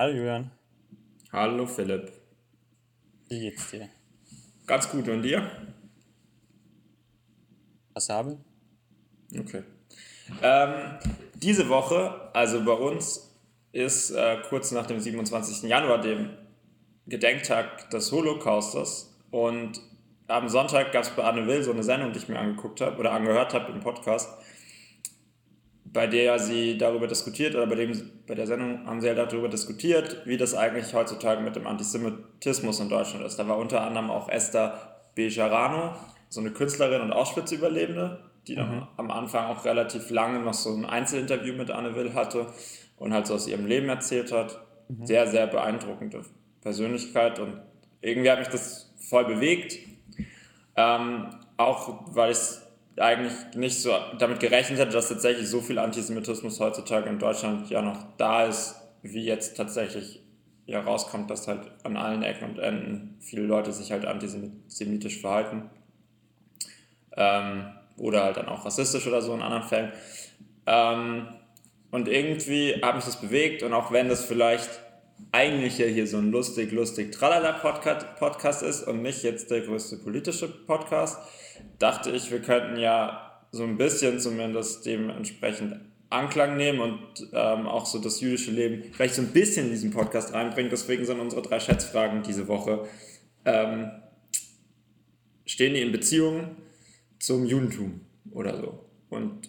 Hallo Julian. Hallo Philipp. Wie geht's dir? Ganz gut und dir? Was habe? Okay. Ähm, diese Woche, also bei uns, ist äh, kurz nach dem 27. Januar, dem Gedenktag des Holocaustes. Und am Sonntag gab es bei Anne Will so eine Sendung, die ich mir angeguckt habe oder angehört habe im Podcast, bei der sie darüber diskutiert, oder bei, dem, bei der Sendung haben sie ja darüber diskutiert, wie das eigentlich heutzutage mit dem Antisemitismus in Deutschland ist. Da war unter anderem auch Esther Bejarano, so eine Künstlerin und Auschwitz-Überlebende, die dann mhm. am Anfang auch relativ lange noch so ein Einzelinterview mit Anne Will hatte und halt so aus ihrem Leben erzählt hat. Mhm. Sehr, sehr beeindruckende Persönlichkeit und irgendwie hat mich das voll bewegt. Ähm, auch weil ich eigentlich nicht so damit gerechnet hätte, dass tatsächlich so viel Antisemitismus heutzutage in Deutschland ja noch da ist, wie jetzt tatsächlich ja rauskommt, dass halt an allen Ecken und Enden viele Leute sich halt antisemitisch verhalten. Ähm, oder halt dann auch rassistisch oder so in anderen Fällen. Ähm, und irgendwie hat mich das bewegt und auch wenn das vielleicht eigentlich ja hier so ein lustig, lustig Tralala Podcast ist und nicht jetzt der größte politische Podcast, dachte ich, wir könnten ja so ein bisschen zumindest dementsprechend Anklang nehmen und ähm, auch so das jüdische Leben vielleicht so ein bisschen in diesen Podcast reinbringen. Deswegen sind unsere drei Schätzfragen diese Woche. Ähm, stehen die in Beziehung zum Judentum oder so und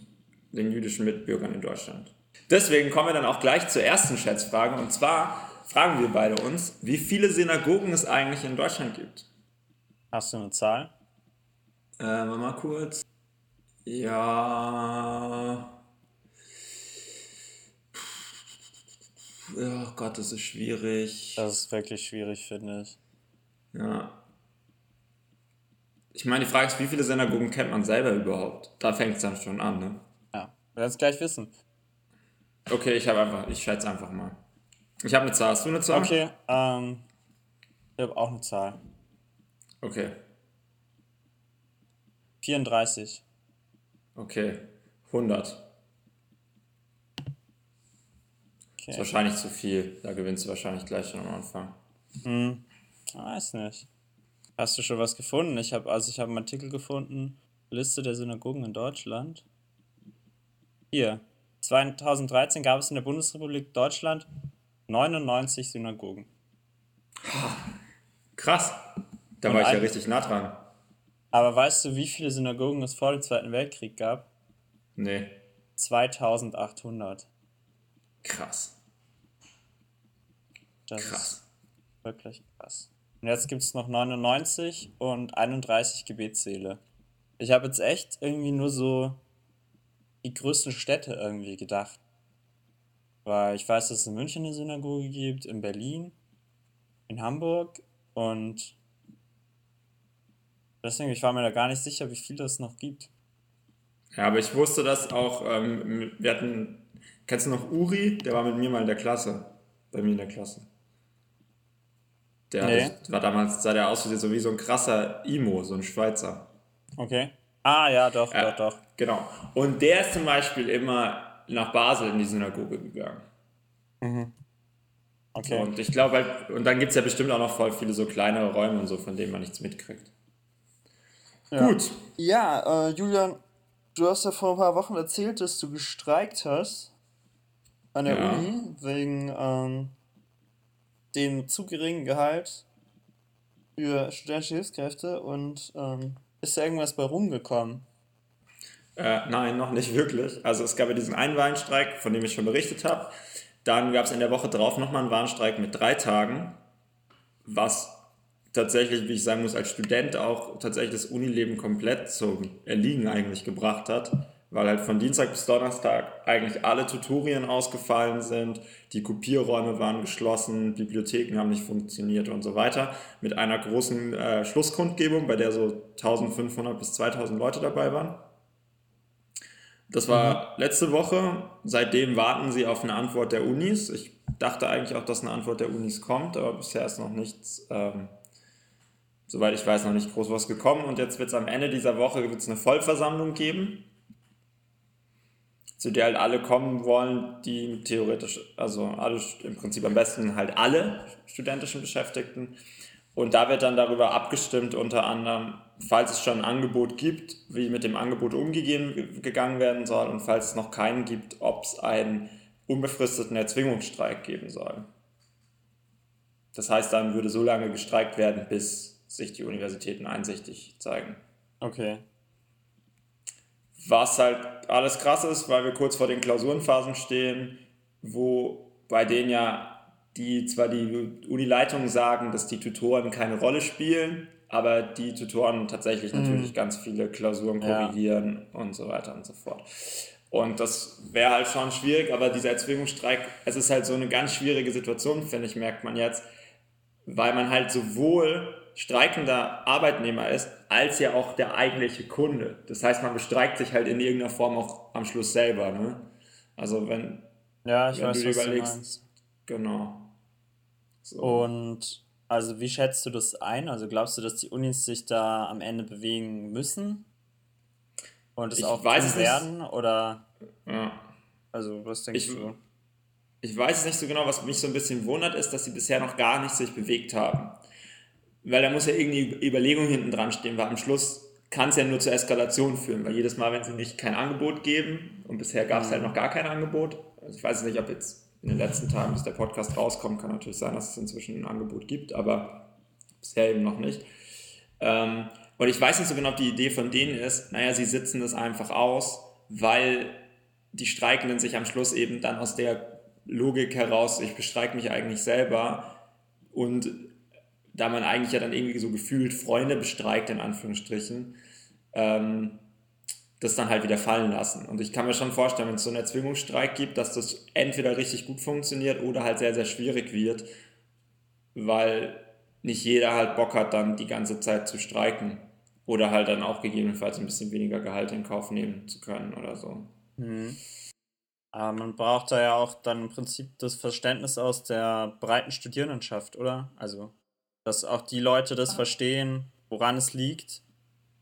den jüdischen Mitbürgern in Deutschland? Deswegen kommen wir dann auch gleich zur ersten Schätzfrage und zwar fragen wir beide uns, wie viele Synagogen es eigentlich in Deutschland gibt. Hast du eine Zahl? Äh, mal kurz. Ja. Oh Gott, das ist schwierig. Das ist wirklich schwierig, finde ich. Ja. Ich meine, die Frage ist, wie viele Synagogen kennt man selber überhaupt? Da fängt es dann schon an, ne? Ja, wir werden es gleich wissen. Okay, ich habe einfach, ich schätze einfach mal. Ich habe eine Zahl. Hast du eine Zahl? Okay, ähm, ich habe auch eine Zahl. Okay. 34. Okay, 100. Okay. Ist wahrscheinlich zu viel. Da gewinnst du wahrscheinlich gleich schon am Anfang. Hm, weiß nicht. Hast du schon was gefunden? Ich habe also ich habe einen Artikel gefunden, Liste der Synagogen in Deutschland. Hier, 2013 gab es in der Bundesrepublik Deutschland 99 Synagogen. Krass. Da Und war ich ja richtig nah dran. Aber weißt du, wie viele Synagogen es vor dem Zweiten Weltkrieg gab? Nee. 2800. Krass. Das krass. wirklich krass. Und jetzt gibt es noch 99 und 31 Gebetssäle. Ich habe jetzt echt irgendwie nur so die größten Städte irgendwie gedacht. Weil ich weiß, dass es in München eine Synagoge gibt, in Berlin, in Hamburg und Deswegen, ich war mir da gar nicht sicher, wie viel es noch gibt. Ja, aber ich wusste das auch, ähm, wir hatten, kennst du noch Uri? Der war mit mir mal in der Klasse, bei mir in der Klasse. Der nee. hatte, war damals, sah der aus wie so, wie so ein krasser Imo, so ein Schweizer. Okay. Ah, ja, doch, ja, doch, doch. Genau. Und der ist zum Beispiel immer nach Basel in die Synagoge gegangen. Mhm. Okay. Und ich glaube halt, und dann gibt es ja bestimmt auch noch voll viele so kleinere Räume und so, von denen man nichts mitkriegt. Ja. Gut. Ja, äh, Julian, du hast ja vor ein paar Wochen erzählt, dass du gestreikt hast an der ja. Uni wegen ähm, dem zu geringen Gehalt für studentische Hilfskräfte und ähm, ist da irgendwas bei rumgekommen? Äh, nein, noch nicht wirklich. Also es gab ja diesen einen Warnstreik, von dem ich schon berichtet habe. Dann gab es in der Woche drauf nochmal einen Warnstreik mit drei Tagen, was tatsächlich, wie ich sagen muss, als Student auch tatsächlich das Unileben komplett zum Erliegen eigentlich gebracht hat, weil halt von Dienstag bis Donnerstag eigentlich alle Tutorien ausgefallen sind, die Kopierräume waren geschlossen, Bibliotheken haben nicht funktioniert und so weiter, mit einer großen äh, Schlusskundgebung, bei der so 1500 bis 2000 Leute dabei waren. Das war mhm. letzte Woche. Seitdem warten sie auf eine Antwort der Unis. Ich dachte eigentlich auch, dass eine Antwort der Unis kommt, aber bisher ist noch nichts ähm, soweit ich weiß, noch nicht groß was gekommen. Und jetzt wird es am Ende dieser Woche wird's eine Vollversammlung geben. zu der halt alle kommen wollen, die theoretisch, also alle im Prinzip am besten halt alle studentischen Beschäftigten. Und da wird dann darüber abgestimmt, unter anderem, falls es schon ein Angebot gibt, wie mit dem Angebot umgegangen werden soll und falls es noch keinen gibt, ob es einen unbefristeten Erzwingungsstreik geben soll. Das heißt, dann würde so lange gestreikt werden, bis sich die Universitäten einsichtig zeigen. Okay. Was halt alles krass ist, weil wir kurz vor den Klausurenphasen stehen, wo bei denen ja die zwar die Unileitungen sagen, dass die Tutoren keine Rolle spielen, aber die Tutoren tatsächlich mhm. natürlich ganz viele Klausuren korrigieren ja. und so weiter und so fort. Und das wäre halt schon schwierig, aber dieser Erzwingungsstreik, es ist halt so eine ganz schwierige Situation, finde ich, merkt man jetzt, weil man halt sowohl streikender Arbeitnehmer ist, als ja auch der eigentliche Kunde. Das heißt, man bestreikt sich halt in irgendeiner Form auch am Schluss selber. Ne? Also wenn, ja, ich wenn weiß, du dir überlegst, genau. So. Und also wie schätzt du das ein? Also glaubst du, dass die Unis sich da am Ende bewegen müssen? Und es auch weiß werden? Oder ja. also was denkst ich, du? Ich weiß es nicht so genau, was mich so ein bisschen wundert, ist, dass sie bisher noch gar nicht sich bewegt haben. Weil da muss ja irgendwie Überlegung hinten dran stehen, weil am Schluss kann es ja nur zur Eskalation führen, weil jedes Mal, wenn sie nicht kein Angebot geben, und bisher gab es mhm. halt noch gar kein Angebot, also ich weiß nicht, ob jetzt in den letzten Tagen, bis der Podcast rauskommt, kann natürlich sein, dass es inzwischen ein Angebot gibt, aber bisher eben noch nicht. Ähm, und ich weiß nicht so genau, ob die Idee von denen ist, naja, sie sitzen das einfach aus, weil die Streikenden sich am Schluss eben dann aus der Logik heraus, ich bestreike mich eigentlich selber und da man eigentlich ja dann irgendwie so gefühlt Freunde bestreikt, in Anführungsstrichen, ähm, das dann halt wieder fallen lassen. Und ich kann mir schon vorstellen, wenn es so einen Erzwingungsstreik gibt, dass das entweder richtig gut funktioniert oder halt sehr, sehr schwierig wird, weil nicht jeder halt Bock hat, dann die ganze Zeit zu streiken. Oder halt dann auch gegebenenfalls ein bisschen weniger Gehalt in Kauf nehmen zu können oder so. Mhm. Aber man braucht da ja auch dann im Prinzip das Verständnis aus der breiten Studierendenschaft, oder? Also, dass auch die Leute das verstehen, woran es liegt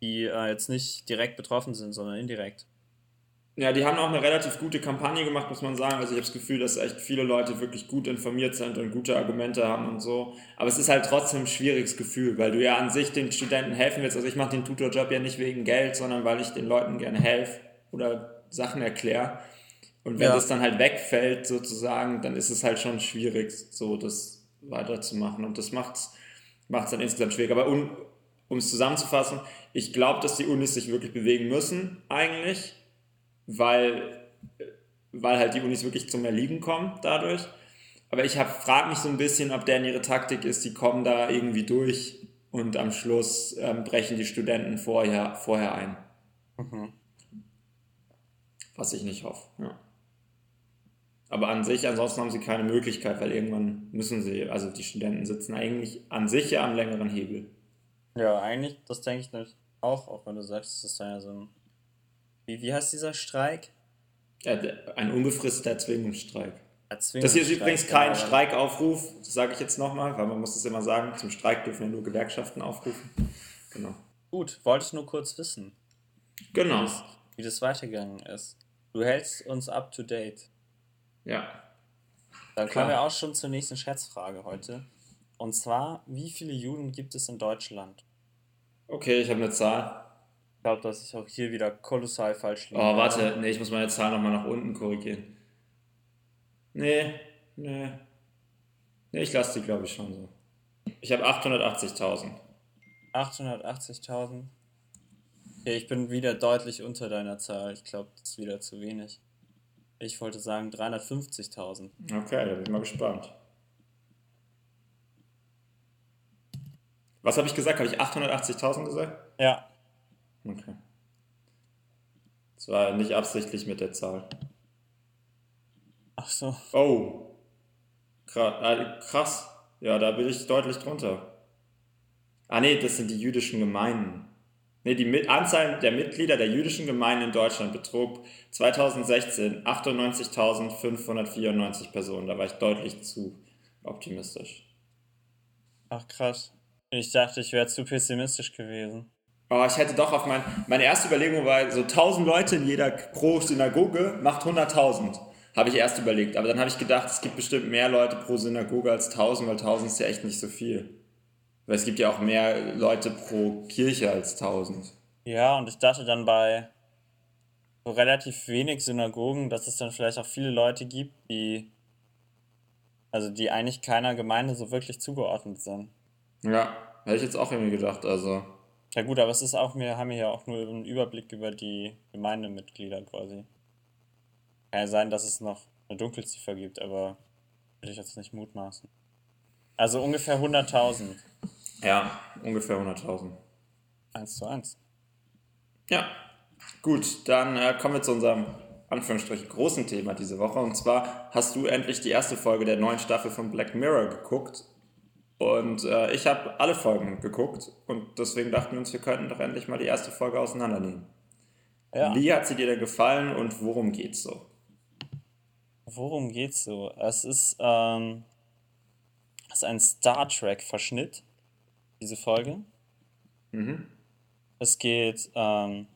die äh, jetzt nicht direkt betroffen sind, sondern indirekt. Ja, die haben auch eine relativ gute Kampagne gemacht, muss man sagen. Also ich habe das Gefühl, dass echt viele Leute wirklich gut informiert sind und gute Argumente haben und so. Aber es ist halt trotzdem ein schwieriges Gefühl, weil du ja an sich den Studenten helfen willst. Also ich mache den Tutorjob ja nicht wegen Geld, sondern weil ich den Leuten gerne helfe oder Sachen erkläre. Und wenn ja. das dann halt wegfällt sozusagen, dann ist es halt schon schwierig, so das weiterzumachen. Und das macht es dann insgesamt schwierig. Aber um es zusammenzufassen, ich glaube, dass die Unis sich wirklich bewegen müssen, eigentlich, weil, weil halt die Unis wirklich zum Erliegen kommen dadurch. Aber ich frage mich so ein bisschen, ob deren ihre Taktik ist, die kommen da irgendwie durch und am Schluss ähm, brechen die Studenten vorher, vorher ein. Mhm. Was ich nicht hoffe, ja. Aber an sich, ansonsten haben sie keine Möglichkeit, weil irgendwann müssen sie, also die Studenten sitzen eigentlich an sich ja am längeren Hebel. Ja, eigentlich, das denke ich nicht auch, auch wenn du sagst, das ist ja so ein. Wie, wie heißt dieser Streik? Ja, ein unbefristeter Erzwingungsstreik. Erzwingungsstreik. Das hier ist übrigens kein genau. Streikaufruf, das sage ich jetzt nochmal, weil man muss es immer sagen, zum Streik dürfen ja nur Gewerkschaften aufrufen. Genau. Gut, wollte ich nur kurz wissen. Genau. Wie das, wie das weitergegangen ist. Du hältst uns up to date. Ja. Dann Klar. kommen wir auch schon zur nächsten Schätzfrage heute. Und zwar, wie viele Juden gibt es in Deutschland? Okay, ich habe eine Zahl. Ich glaube, dass ich auch hier wieder kolossal falsch liege. Oh, warte, nee, ich muss meine Zahl nochmal nach unten korrigieren. Nee, nee. Nee, ich lasse die, glaube ich, schon so. Ich habe 880.000. 880.000? Okay, ich bin wieder deutlich unter deiner Zahl. Ich glaube, das ist wieder zu wenig. Ich wollte sagen 350.000. Okay, da bin ich mal gespannt. Was habe ich gesagt? Habe ich 880.000 gesagt? Ja. Okay. Das war nicht absichtlich mit der Zahl. Ach so. Oh. Äh, krass. Ja, da bin ich deutlich drunter. Ah nee, das sind die jüdischen Gemeinden. Nee, die Anzahl der Mitglieder der jüdischen Gemeinden in Deutschland betrug 2016 98.594 Personen. Da war ich deutlich zu optimistisch. Ach krass. Ich dachte, ich wäre zu pessimistisch gewesen. Oh, ich hätte doch auf mein, meine erste Überlegung war, so 1000 Leute in jeder pro Synagoge macht 100.000. Habe ich erst überlegt. Aber dann habe ich gedacht, es gibt bestimmt mehr Leute pro Synagoge als 1000, weil 1000 ist ja echt nicht so viel. Weil es gibt ja auch mehr Leute pro Kirche als 1000. Ja, und ich dachte dann bei so relativ wenig Synagogen, dass es dann vielleicht auch viele Leute gibt, die also die eigentlich keiner Gemeinde so wirklich zugeordnet sind. Ja, hätte ich jetzt auch irgendwie gedacht, also. Ja gut, aber es ist auch, wir haben hier auch nur einen Überblick über die Gemeindemitglieder quasi. Kann ja sein, dass es noch eine Dunkelziffer gibt, aber will ich jetzt nicht mutmaßen. Also ungefähr 100.000. Ja, ungefähr 100.000. Eins zu eins. Ja, gut, dann äh, kommen wir zu unserem Anführungsstrich großen Thema diese Woche. Und zwar hast du endlich die erste Folge der neuen Staffel von Black Mirror geguckt. Und äh, ich habe alle Folgen geguckt und deswegen dachten wir uns, wir könnten doch endlich mal die erste Folge auseinandernehmen. Ja. Wie hat sie dir denn gefallen und worum geht's so? Worum geht's so? Es ist, ähm, es ist ein Star Trek-Verschnitt, diese Folge. Mhm. Es geht ähm,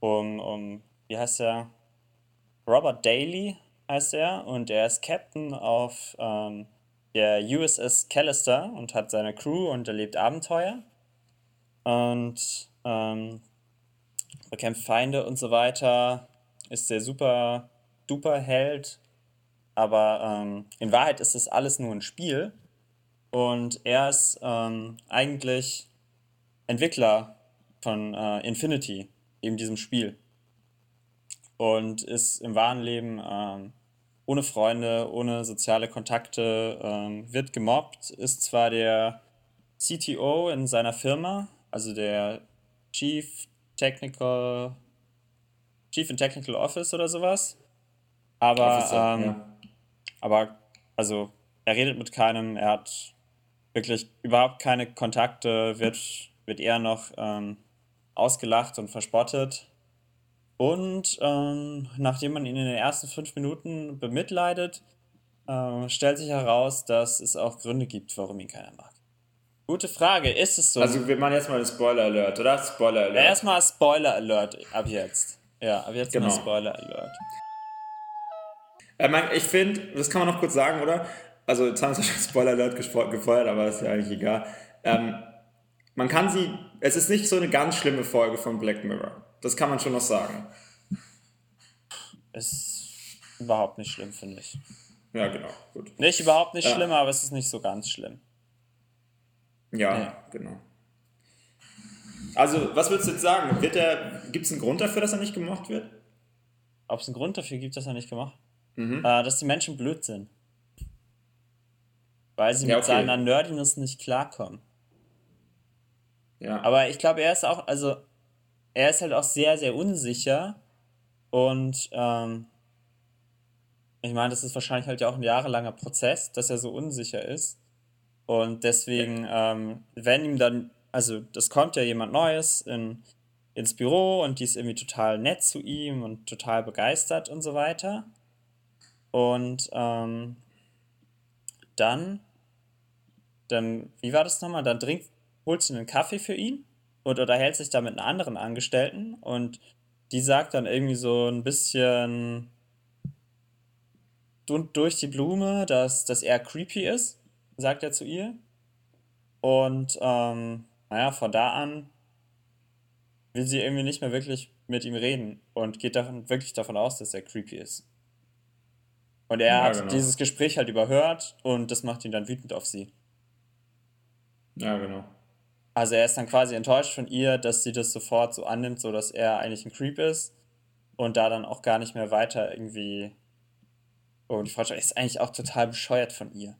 um, um, wie heißt er? Robert Daly heißt er und er ist Captain auf ähm, der USS Callister und hat seine Crew und erlebt Abenteuer und ähm, bekämpft Feinde und so weiter, ist der super duper Held, aber ähm, in Wahrheit ist das alles nur ein Spiel und er ist ähm, eigentlich Entwickler von äh, Infinity, eben diesem Spiel und ist im wahren Leben ähm, ohne Freunde, ohne soziale Kontakte, ähm, wird gemobbt, ist zwar der CTO in seiner Firma, also der Chief Technical, Chief and Technical Office oder sowas, aber, Officer, ähm, ja. aber also er redet mit keinem, er hat wirklich überhaupt keine Kontakte, wird, wird eher noch ähm, ausgelacht und verspottet und ähm, nachdem man ihn in den ersten fünf Minuten bemitleidet, äh, stellt sich heraus, dass es auch Gründe gibt, warum ihn keiner mag. Gute Frage, ist es so? Also wir machen jetzt mal einen Spoiler-Alert, oder? Spoiler-Alert. Ja, erstmal Spoiler-Alert ab jetzt. Ja, ab jetzt genau. mal Spoiler-Alert. Äh, ich finde, das kann man noch kurz sagen, oder? Also jetzt haben wir schon Spoiler-Alert gefeuert, aber das ist ja eigentlich egal. Ähm, man kann sie, es ist nicht so eine ganz schlimme Folge von Black Mirror. Das kann man schon noch sagen. Ist überhaupt nicht schlimm, finde ich. Ja, genau. Gut. Nicht überhaupt nicht ja. schlimm, aber es ist nicht so ganz schlimm. Ja, ja. genau. Also, was würdest du jetzt sagen? Gibt es einen Grund dafür, dass er nicht gemocht wird? Ob es einen Grund dafür gibt, dass er nicht gemacht mhm. äh, Dass die Menschen blöd sind. Weil sie ja, mit okay. seiner Nerdiness nicht klarkommen. Ja. Aber ich glaube, er ist auch, also er ist halt auch sehr, sehr unsicher. Und ähm, ich meine, das ist wahrscheinlich halt ja auch ein jahrelanger Prozess, dass er so unsicher ist. Und deswegen, ähm, wenn ihm dann, also das kommt ja jemand Neues in, ins Büro und die ist irgendwie total nett zu ihm und total begeistert und so weiter. Und ähm, dann, dann, wie war das nochmal? Dann trinkt, holt sie einen Kaffee für ihn und unterhält sich da mit einer anderen Angestellten und die sagt dann irgendwie so ein bisschen durch die Blume, dass, dass er creepy ist, sagt er zu ihr. Und ähm, naja, von da an will sie irgendwie nicht mehr wirklich mit ihm reden und geht davon, wirklich davon aus, dass er creepy ist. Und er ja, hat genau. dieses Gespräch halt überhört und das macht ihn dann wütend auf sie. Ja, genau. Also er ist dann quasi enttäuscht von ihr, dass sie das sofort so annimmt, so dass er eigentlich ein Creep ist und da dann auch gar nicht mehr weiter irgendwie. Oh, die Freundschaft ist eigentlich auch total bescheuert von ihr.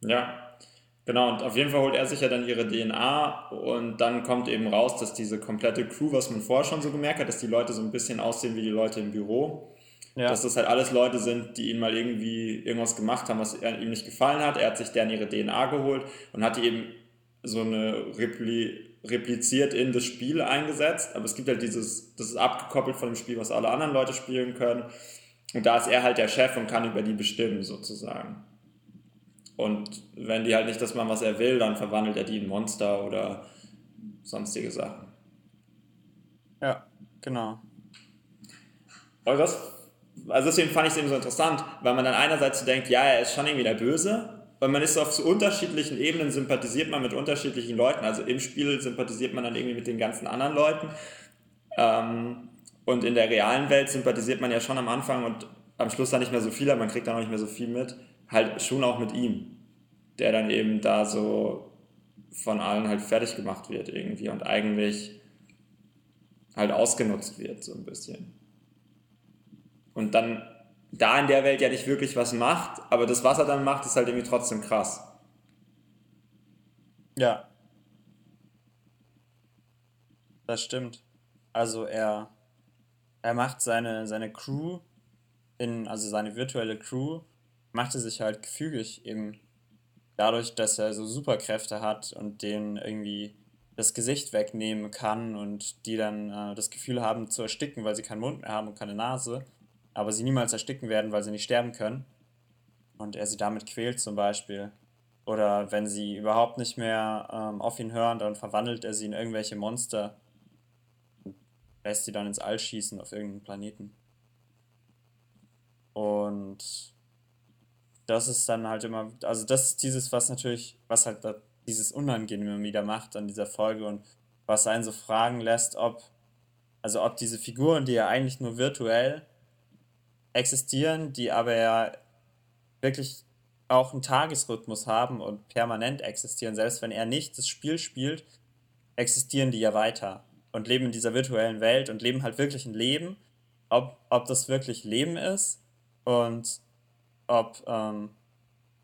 Ja, genau. Und auf jeden Fall holt er sich ja dann ihre DNA und dann kommt eben raus, dass diese komplette Crew, was man vorher schon so gemerkt hat, dass die Leute so ein bisschen aussehen wie die Leute im Büro. Ja. Dass das halt alles Leute sind, die ihn mal irgendwie irgendwas gemacht haben, was ihm nicht gefallen hat. Er hat sich deren ihre DNA geholt und hat die eben so eine Repli repliziert in das Spiel eingesetzt. Aber es gibt halt dieses, das ist abgekoppelt von dem Spiel, was alle anderen Leute spielen können. Und da ist er halt der Chef und kann über die bestimmen, sozusagen. Und wenn die halt nicht das machen, was er will, dann verwandelt er die in Monster oder sonstige Sachen. Ja, genau. Aber das, also deswegen fand ich es eben so interessant, weil man dann einerseits so denkt, ja, er ist schon irgendwie der Böse, weil man ist auf so unterschiedlichen Ebenen, sympathisiert man mit unterschiedlichen Leuten. Also im Spiel sympathisiert man dann irgendwie mit den ganzen anderen Leuten. Ähm, und in der realen Welt sympathisiert man ja schon am Anfang und am Schluss dann nicht mehr so viel, aber man kriegt dann auch nicht mehr so viel mit. Halt schon auch mit ihm, der dann eben da so von allen halt fertig gemacht wird irgendwie und eigentlich halt ausgenutzt wird, so ein bisschen. Und dann da in der Welt ja nicht wirklich was macht, aber das, was er dann macht, ist halt irgendwie trotzdem krass. Ja. Das stimmt. Also er, er macht seine, seine Crew, in, also seine virtuelle Crew, machte sich halt gefügig eben dadurch, dass er so Superkräfte hat und denen irgendwie das Gesicht wegnehmen kann und die dann äh, das Gefühl haben zu ersticken, weil sie keinen Mund mehr haben und keine Nase, aber sie niemals ersticken werden, weil sie nicht sterben können. Und er sie damit quält zum Beispiel. Oder wenn sie überhaupt nicht mehr ähm, auf ihn hören, dann verwandelt er sie in irgendwelche Monster und lässt sie dann ins All schießen auf irgendeinen Planeten. Und das ist dann halt immer, also das ist dieses, was natürlich, was halt dieses Unangenehme wieder macht an dieser Folge und was einen so fragen lässt, ob, also ob diese Figuren, die ja eigentlich nur virtuell existieren, die aber ja wirklich auch einen Tagesrhythmus haben und permanent existieren, selbst wenn er nicht das Spiel spielt, existieren die ja weiter und leben in dieser virtuellen Welt und leben halt wirklich ein Leben. Ob, ob das wirklich Leben ist und ob, ähm,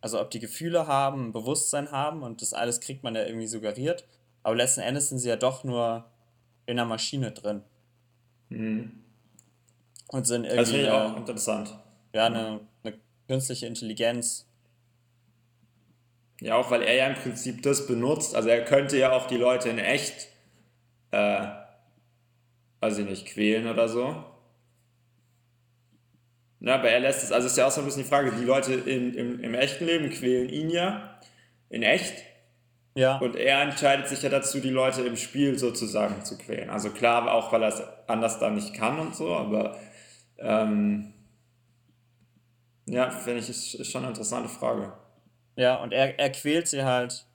also ob die Gefühle haben, ein Bewusstsein haben und das alles kriegt man ja irgendwie suggeriert. Aber letzten Endes sind sie ja doch nur in einer Maschine drin. Mhm. Und sind irgendwie. Das finde ich auch interessant. Ja, eine, eine künstliche Intelligenz. Ja, auch weil er ja im Prinzip das benutzt. Also er könnte ja auch die Leute in echt, äh, weiß ich nicht, quälen oder so. Ja, aber er lässt es, also ist ja auch so ein bisschen die Frage, die Leute in, im, im echten Leben quälen ihn ja, in echt. Ja. Und er entscheidet sich ja dazu, die Leute im Spiel sozusagen zu quälen. Also klar, auch weil er es anders da nicht kann und so, aber ähm, ja, finde ich, ist, ist schon eine interessante Frage. Ja, und er, er quält sie halt,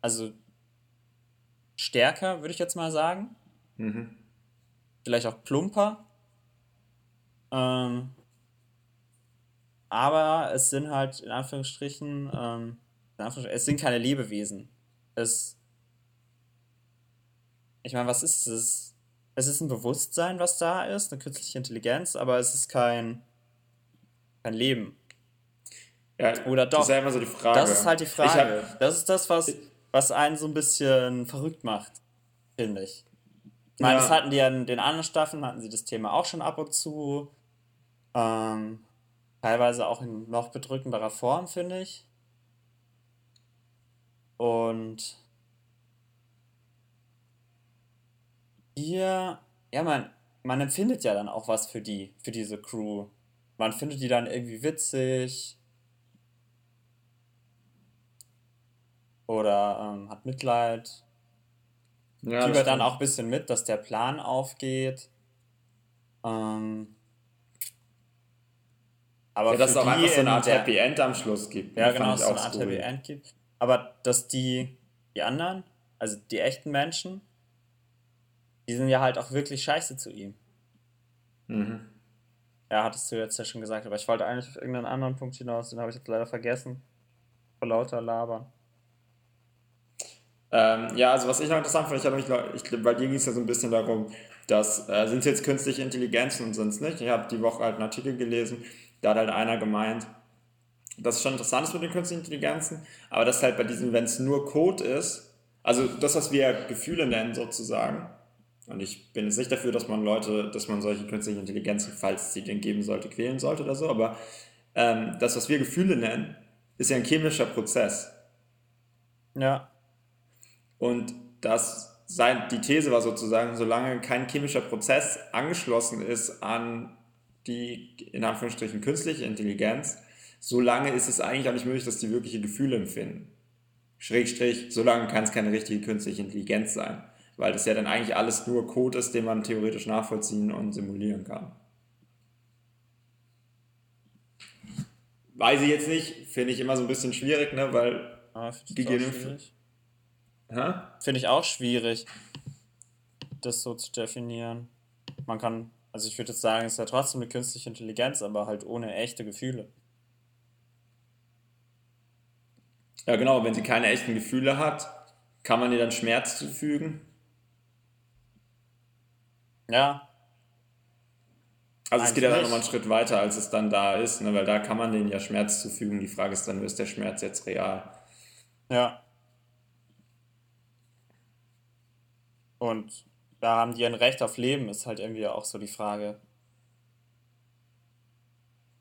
also stärker, würde ich jetzt mal sagen. Mhm. Vielleicht auch plumper. Ähm, aber es sind halt in Anführungsstrichen, ähm, in Anführungsstrichen es sind keine Lebewesen. Es, ich meine, was ist es? Es ist ein Bewusstsein, was da ist, eine künstliche Intelligenz, aber es ist kein, kein Leben. Ja, Oder doch. Das ist immer so die Frage. Das ist halt die Frage. Hab, das ist das, was, was einen so ein bisschen verrückt macht, finde ich. Ich meine, ja. das hatten die ja in den anderen Staffeln, hatten sie das Thema auch schon ab und zu. Ähm, Teilweise auch in noch bedrückenderer Form, finde ich. Und hier, ja, man, man empfindet ja dann auch was für die, für diese Crew. Man findet die dann irgendwie witzig. Oder ähm, hat Mitleid. Ja, Fiebert dann auch ein bisschen mit, dass der Plan aufgeht. Ähm, aber ja, dass es auch einfach so eine Art der, Happy End am Schluss gibt. Ja, genau, dass es so eine Art Happy End gibt. Aber dass die, die anderen, also die echten Menschen, die sind ja halt auch wirklich scheiße zu ihm. Mhm. Ja, hattest du jetzt ja schon gesagt, aber ich wollte eigentlich auf irgendeinen anderen Punkt hinaus, den habe ich jetzt leider vergessen. Vor lauter Labern. Ähm, ja, also was ich noch interessant fand, ich habe mich, ich, bei dir ging es ja so ein bisschen darum, dass äh, sind es jetzt künstliche Intelligenzen und sind es nicht. Ich habe die Woche halt einen Artikel gelesen, da hat halt einer gemeint, das ist schon interessant ist mit den künstlichen Intelligenzen, aber das halt bei diesem, wenn es nur Code ist, also das, was wir Gefühle nennen sozusagen, und ich bin jetzt nicht dafür, dass man Leute, dass man solche künstlichen Intelligenzen, falls sie denn geben sollte, quälen sollte oder so, aber ähm, das, was wir Gefühle nennen, ist ja ein chemischer Prozess. Ja. Und das, sein, die These war sozusagen, solange kein chemischer Prozess angeschlossen ist an die in Anführungsstrichen künstliche Intelligenz, solange ist es eigentlich auch nicht möglich, dass die wirkliche Gefühle empfinden. Schrägstrich, solange kann es keine richtige künstliche Intelligenz sein, weil das ja dann eigentlich alles nur Code ist, den man theoretisch nachvollziehen und simulieren kann. Weiß ich jetzt nicht, finde ich immer so ein bisschen schwierig, ne, weil ah, die gehen Finde ich auch schwierig, das so zu definieren. Man kann, also ich würde jetzt sagen, es ist ja trotzdem eine künstliche Intelligenz, aber halt ohne echte Gefühle. Ja, genau, wenn sie keine echten Gefühle hat, kann man ihr dann Schmerz zufügen? Ja. Also es geht ja dann nochmal einen Schritt weiter, als es dann da ist, ne? weil da kann man denen ja Schmerz zufügen. Die Frage ist dann, ist der Schmerz jetzt real? Ja. Und da haben die ein Recht auf Leben, ist halt irgendwie auch so die Frage.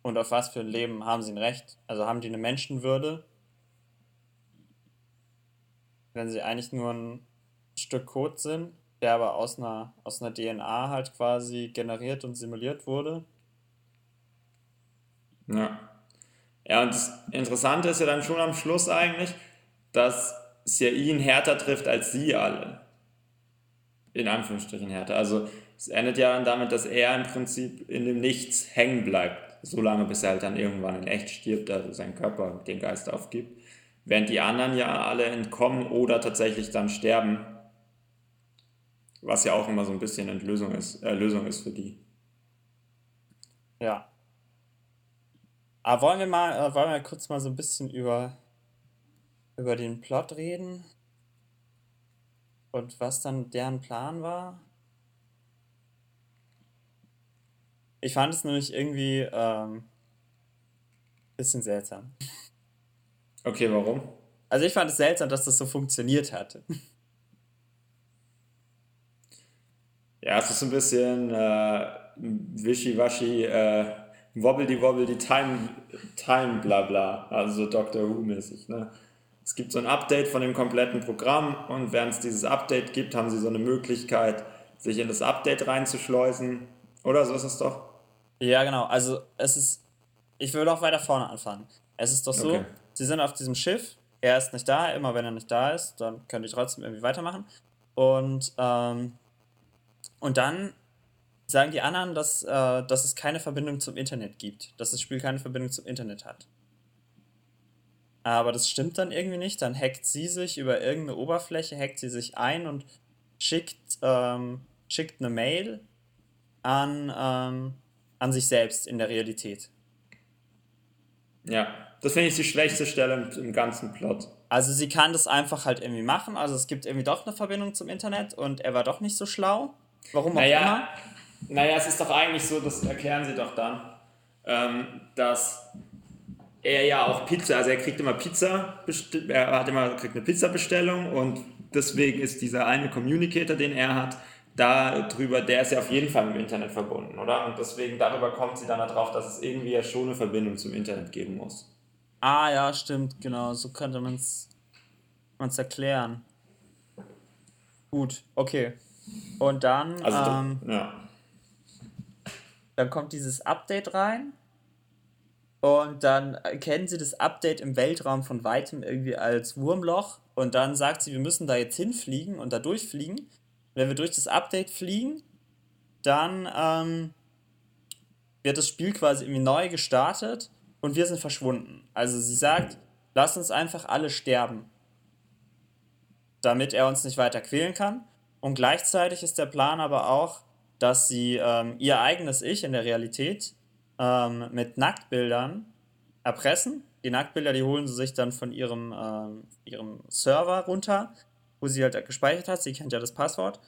Und auf was für ein Leben haben sie ein Recht? Also haben die eine Menschenwürde? Wenn sie eigentlich nur ein Stück Code sind, der aber aus einer, aus einer DNA halt quasi generiert und simuliert wurde. Ja. Ja, und das Interessante ist ja dann schon am Schluss eigentlich, dass es ja ihn härter trifft als sie alle in Anführungsstrichen härter. Also es endet ja dann damit, dass er im Prinzip in dem Nichts hängen bleibt, solange bis er halt dann irgendwann in echt stirbt, also sein Körper den Geist aufgibt. Während die anderen ja alle entkommen oder tatsächlich dann sterben, was ja auch immer so ein bisschen Entlösung ist, äh, Lösung ist für die. Ja. Aber wollen wir mal, äh, wollen wir kurz mal so ein bisschen über, über den Plot reden? Und was dann deren Plan war? Ich fand es nämlich irgendwie ähm, bisschen seltsam. Okay, warum? Also ich fand es seltsam, dass das so funktioniert hat. Ja, es ist ein bisschen äh, wischiwaschi, äh, wobbly wobbly time, time bla bla, also Doctor Who mäßig, ne? Es gibt so ein Update von dem kompletten Programm und während es dieses Update gibt, haben sie so eine Möglichkeit, sich in das Update reinzuschleusen. Oder so ist es doch? Ja, genau. Also es ist, ich würde auch weiter vorne anfangen. Es ist doch so, okay. sie sind auf diesem Schiff, er ist nicht da, immer wenn er nicht da ist, dann könnt ihr trotzdem irgendwie weitermachen. Und, ähm, und dann sagen die anderen, dass, äh, dass es keine Verbindung zum Internet gibt, dass das Spiel keine Verbindung zum Internet hat. Aber das stimmt dann irgendwie nicht. Dann hackt sie sich über irgendeine Oberfläche, hackt sie sich ein und schickt, ähm, schickt eine Mail an, ähm, an sich selbst in der Realität. Ja, das finde ich die schwächste Stelle im, im, ganzen Plot. Also sie kann das einfach halt irgendwie machen. Also es gibt irgendwie doch eine Verbindung zum Internet und er war doch nicht so schlau. Warum auch naja, immer. Naja, es ist doch eigentlich so, das erklären sie doch dann, ähm, dass er ja auch Pizza, also er kriegt immer Pizza, er hat immer kriegt eine Pizza-Bestellung und deswegen ist dieser eine Communicator, den er hat, darüber, der ist ja auf jeden Fall mit dem Internet verbunden, oder? Und deswegen darüber kommt sie dann darauf, dass es irgendwie ja schon eine Verbindung zum Internet geben muss. Ah ja, stimmt, genau, so könnte man es erklären. Gut, okay. Und dann, also, ähm, ja. dann kommt dieses Update rein und dann kennen sie das Update im Weltraum von weitem irgendwie als Wurmloch. Und dann sagt sie, wir müssen da jetzt hinfliegen und da durchfliegen. Wenn wir durch das Update fliegen, dann ähm, wird das Spiel quasi irgendwie neu gestartet und wir sind verschwunden. Also sie sagt, lass uns einfach alle sterben, damit er uns nicht weiter quälen kann. Und gleichzeitig ist der Plan aber auch, dass sie ähm, ihr eigenes Ich in der Realität ähm, mit Nacktbildern erpressen. Die Nacktbilder, die holen sie sich dann von ihrem, ähm, ihrem Server runter, wo sie halt gespeichert hat. Sie kennt ja das Passwort.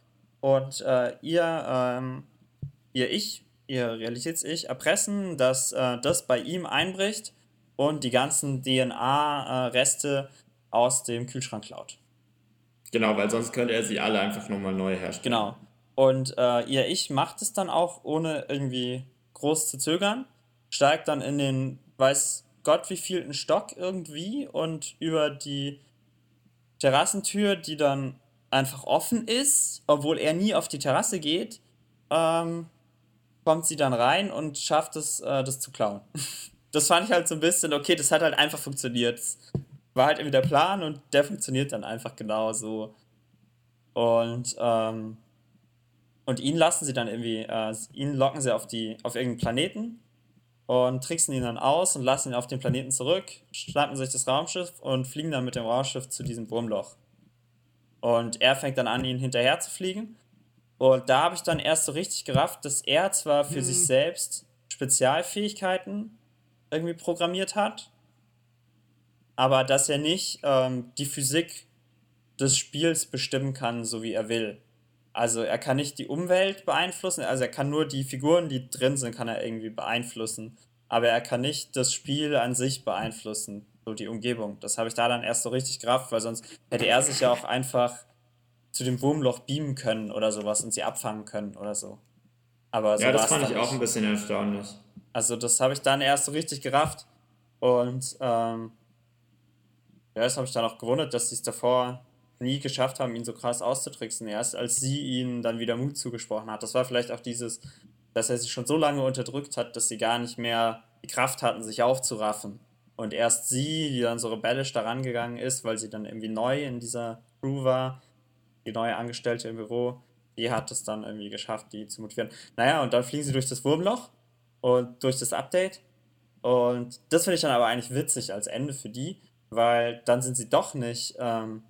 Und äh, ihr, ähm, ihr Ich, ihr Realitäts-Ich, erpressen, dass äh, das bei ihm einbricht und die ganzen DNA-Reste aus dem Kühlschrank klaut. Genau, weil sonst könnte er sie alle einfach nochmal neu herstellen. Genau. Und äh, ihr Ich macht es dann auch, ohne irgendwie groß zu zögern, steigt dann in den, weiß Gott wie vielten Stock irgendwie und über die Terrassentür, die dann einfach offen ist, obwohl er nie auf die Terrasse geht, ähm, kommt sie dann rein und schafft es, äh, das zu klauen. das fand ich halt so ein bisschen, okay, das hat halt einfach funktioniert. War halt irgendwie der Plan und der funktioniert dann einfach genau so. Und, ähm, und ihn lassen sie dann irgendwie, äh, ihn locken sie auf, die, auf irgendeinen Planeten und tricksen ihn dann aus und lassen ihn auf den Planeten zurück, schnappen sich das Raumschiff und fliegen dann mit dem Raumschiff zu diesem Wurmloch. Und er fängt dann an, ihn hinterher zu fliegen. Und da habe ich dann erst so richtig gerafft, dass er zwar für hm. sich selbst Spezialfähigkeiten irgendwie programmiert hat, aber dass er nicht ähm, die Physik des Spiels bestimmen kann, so wie er will. Also er kann nicht die Umwelt beeinflussen, also er kann nur die Figuren, die drin sind, kann er irgendwie beeinflussen. Aber er kann nicht das Spiel an sich beeinflussen, so die Umgebung. Das habe ich da dann erst so richtig gerafft, weil sonst hätte er sich ja auch einfach zu dem Wurmloch beamen können oder sowas und sie abfangen können oder so. Aber so ja, das fand ich auch ein bisschen erstaunlich. Also das habe ich dann erst so richtig gerafft und ähm, ja, das habe ich dann auch gewundert, dass sie es davor nie geschafft haben, ihn so krass auszutricksen. Erst als sie ihnen dann wieder Mut zugesprochen hat. Das war vielleicht auch dieses, dass er sich schon so lange unterdrückt hat, dass sie gar nicht mehr die Kraft hatten, sich aufzuraffen. Und erst sie, die dann so rebellisch daran gegangen ist, weil sie dann irgendwie neu in dieser Crew war, die neue Angestellte im Büro, die hat es dann irgendwie geschafft, die zu motivieren. Naja, und dann fliegen sie durch das Wurmloch und durch das Update. Und das finde ich dann aber eigentlich witzig als Ende für die, weil dann sind sie doch nicht ähm,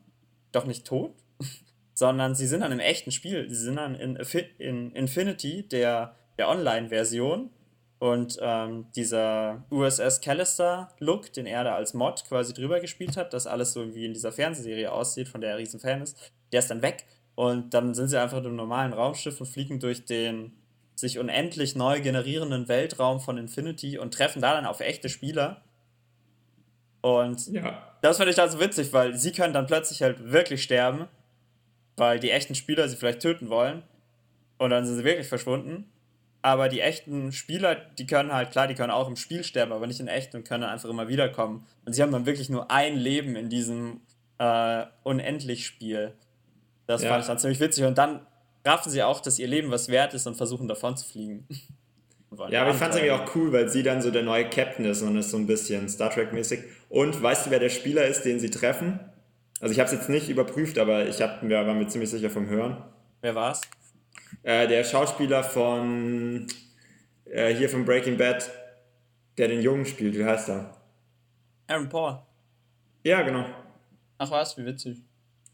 doch nicht tot, sondern sie sind dann im echten Spiel. Sie sind dann in, in Infinity, der, der Online-Version. Und ähm, dieser USS Callister-Look, den er da als Mod quasi drüber gespielt hat, dass alles so wie in dieser Fernsehserie aussieht, von der er riesen Fan ist, der ist dann weg. Und dann sind sie einfach im normalen Raumschiff und fliegen durch den sich unendlich neu generierenden Weltraum von Infinity und treffen da dann auf echte Spieler. Und ja das fand ich also witzig, weil sie können dann plötzlich halt wirklich sterben, weil die echten Spieler sie vielleicht töten wollen. Und dann sind sie wirklich verschwunden. Aber die echten Spieler, die können halt, klar, die können auch im Spiel sterben, aber nicht in echt und können einfach immer wiederkommen. Und sie haben dann wirklich nur ein Leben in diesem äh, Unendlich-Spiel. Das ja. fand ich dann ziemlich witzig. Und dann raffen sie auch, dass ihr Leben was wert ist und versuchen davon zu fliegen. Ja, aber ich fand es irgendwie auch cool, weil sie dann so der neue Captain ist und ist so ein bisschen Star Trek-mäßig. Und weißt du, wer der Spieler ist, den sie treffen? Also ich habe es jetzt nicht überprüft, aber ich hab, ja, war mir ziemlich sicher vom Hören. Wer war's? Äh, der Schauspieler von äh, hier von Breaking Bad, der den Jungen spielt. Wie heißt er? Aaron Paul. Ja, genau. Ach was, wie witzig.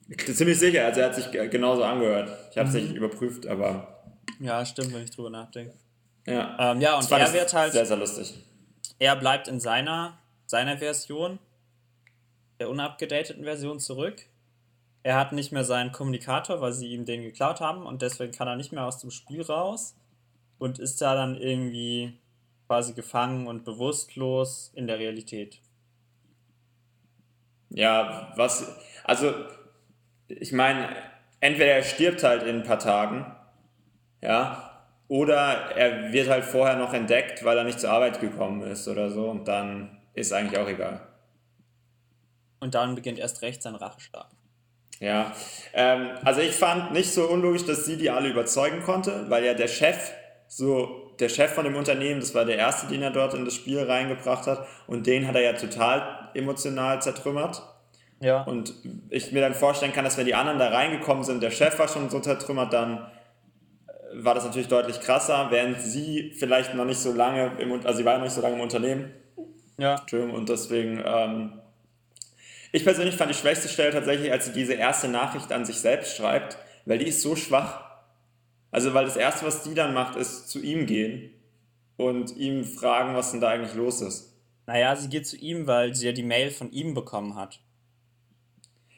Ich bin ziemlich sicher, also er hat sich genauso angehört. Ich habe es mhm. nicht überprüft, aber. Ja, stimmt, wenn ich drüber nachdenke. Ja, ähm, ja und er wird halt. Sehr, sehr lustig. Er bleibt in seiner, seiner Version, der unabgedateten Version zurück. Er hat nicht mehr seinen Kommunikator, weil sie ihm den geklaut haben und deswegen kann er nicht mehr aus dem Spiel raus und ist da dann irgendwie quasi gefangen und bewusstlos in der Realität. Ja, was, also ich meine, entweder er stirbt halt in ein paar Tagen, ja, oder er wird halt vorher noch entdeckt, weil er nicht zur Arbeit gekommen ist oder so und dann ist eigentlich auch egal. Und dann beginnt erst recht sein Rachestab. Ja, ähm, also ich fand nicht so unlogisch, dass sie die alle überzeugen konnte, weil ja der Chef, so der Chef von dem Unternehmen, das war der erste, den er dort in das Spiel reingebracht hat und den hat er ja total emotional zertrümmert. Ja. Und ich mir dann vorstellen kann, dass wenn die anderen da reingekommen sind, der Chef war schon so zertrümmert, dann war das natürlich deutlich krasser, während sie vielleicht noch nicht so lange, im, also sie war noch nicht so lange im Unternehmen. Ja. Entschuldigung, und deswegen, ähm, ich persönlich fand die schwächste Stelle tatsächlich, als sie diese erste Nachricht an sich selbst schreibt, weil die ist so schwach. Also, weil das erste, was die dann macht, ist zu ihm gehen und ihm fragen, was denn da eigentlich los ist. Naja, sie geht zu ihm, weil sie ja die Mail von ihm bekommen hat.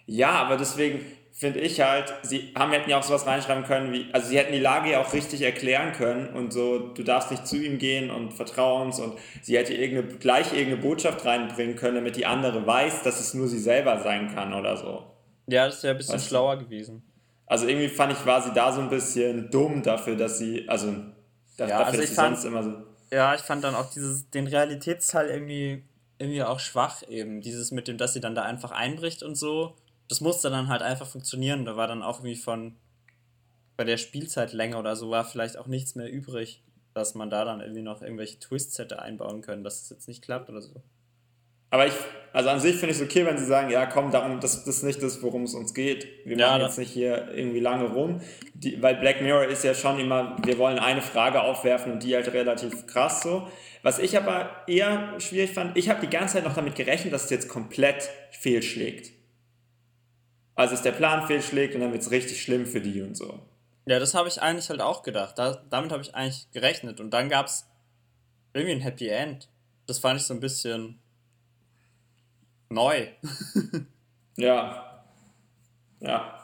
Ja, aber deswegen, finde ich halt, sie haben, hätten ja auch sowas reinschreiben können wie, also sie hätten die Lage ja auch richtig erklären können und so, du darfst nicht zu ihm gehen und vertrauens und sie hätte irgendeine, gleich irgendeine Botschaft reinbringen können, damit die andere weiß, dass es nur sie selber sein kann oder so. Ja, das wäre ein bisschen weißt schlauer gewesen. Also irgendwie fand ich, war sie da so ein bisschen dumm dafür, dass sie, also, ja, dafür, also ich fand, sonst immer so. Ja, ich fand dann auch dieses, den Realitätsteil irgendwie, irgendwie auch schwach eben. Dieses mit dem, dass sie dann da einfach einbricht und so das musste dann halt einfach funktionieren. Da war dann auch irgendwie von bei der Spielzeitlänge oder so war vielleicht auch nichts mehr übrig. dass man da dann irgendwie noch irgendwelche Twists hätte einbauen können, dass es jetzt nicht klappt oder so. Aber ich, also an sich finde ich es okay, wenn sie sagen, ja komm, darum, das, das ist nicht das, worum es uns geht. Wir ja, machen jetzt nicht hier irgendwie lange rum. Die, weil Black Mirror ist ja schon immer, wir wollen eine Frage aufwerfen und die halt relativ krass so. Was ich aber eher schwierig fand, ich habe die ganze Zeit noch damit gerechnet, dass es jetzt komplett fehlschlägt. Also dass der Plan fehlschlägt und dann wird es richtig schlimm für die und so. Ja, das habe ich eigentlich halt auch gedacht. Da, damit habe ich eigentlich gerechnet. Und dann gab es irgendwie ein Happy End. Das fand ich so ein bisschen neu. ja. Ja.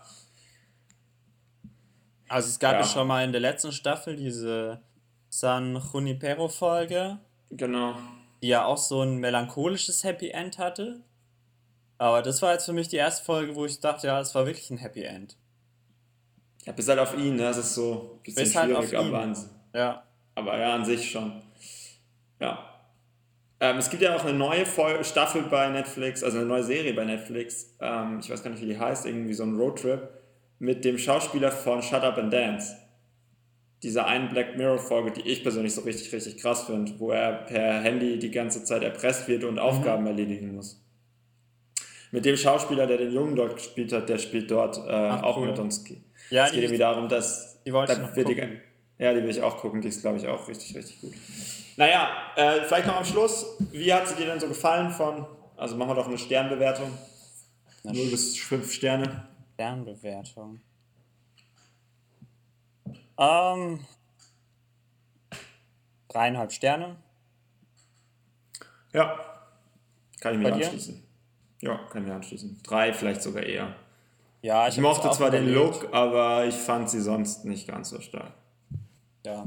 Also es gab ja. ja. schon mal in der letzten Staffel diese San Junipero-Folge. Genau. Die ja auch so ein melancholisches Happy End hatte. Aber das war jetzt für mich die erste Folge, wo ich dachte, ja, es war wirklich ein Happy End. Ja, bis halt auf ihn, ne? Das ist so ein bisschen bis halt schwierig, halt aber, an, ja. aber ja, an sich schon. Ja. Ähm, es gibt ja auch eine neue Staffel bei Netflix, also eine neue Serie bei Netflix. Ähm, ich weiß gar nicht, wie die heißt, irgendwie so ein Roadtrip mit dem Schauspieler von Shut Up and Dance. Diese einen Black Mirror-Folge, die ich persönlich so richtig, richtig krass finde, wo er per Handy die ganze Zeit erpresst wird und mhm. Aufgaben erledigen muss. Mit dem Schauspieler, der den Jungen dort gespielt hat, der spielt dort äh, Ach, auch cool. mit uns. Ja, es geht irgendwie darum, dass. Die wollte ich noch gucken. Die, ja, die will ich auch gucken, die ist, glaube ich, auch richtig, richtig gut. Naja, äh, vielleicht noch am Schluss, wie hat sie dir denn so gefallen von, also machen wir doch eine Sternbewertung. 0 bis 5 Sterne. Sternbewertung. Ähm, dreieinhalb Sterne. Ja, kann ich mir anschließen. Ja, kann ich anschließen. Drei, vielleicht sogar eher. Ja, ich, ich mochte zwar den Look, aber ich fand sie sonst nicht ganz so stark. Ja,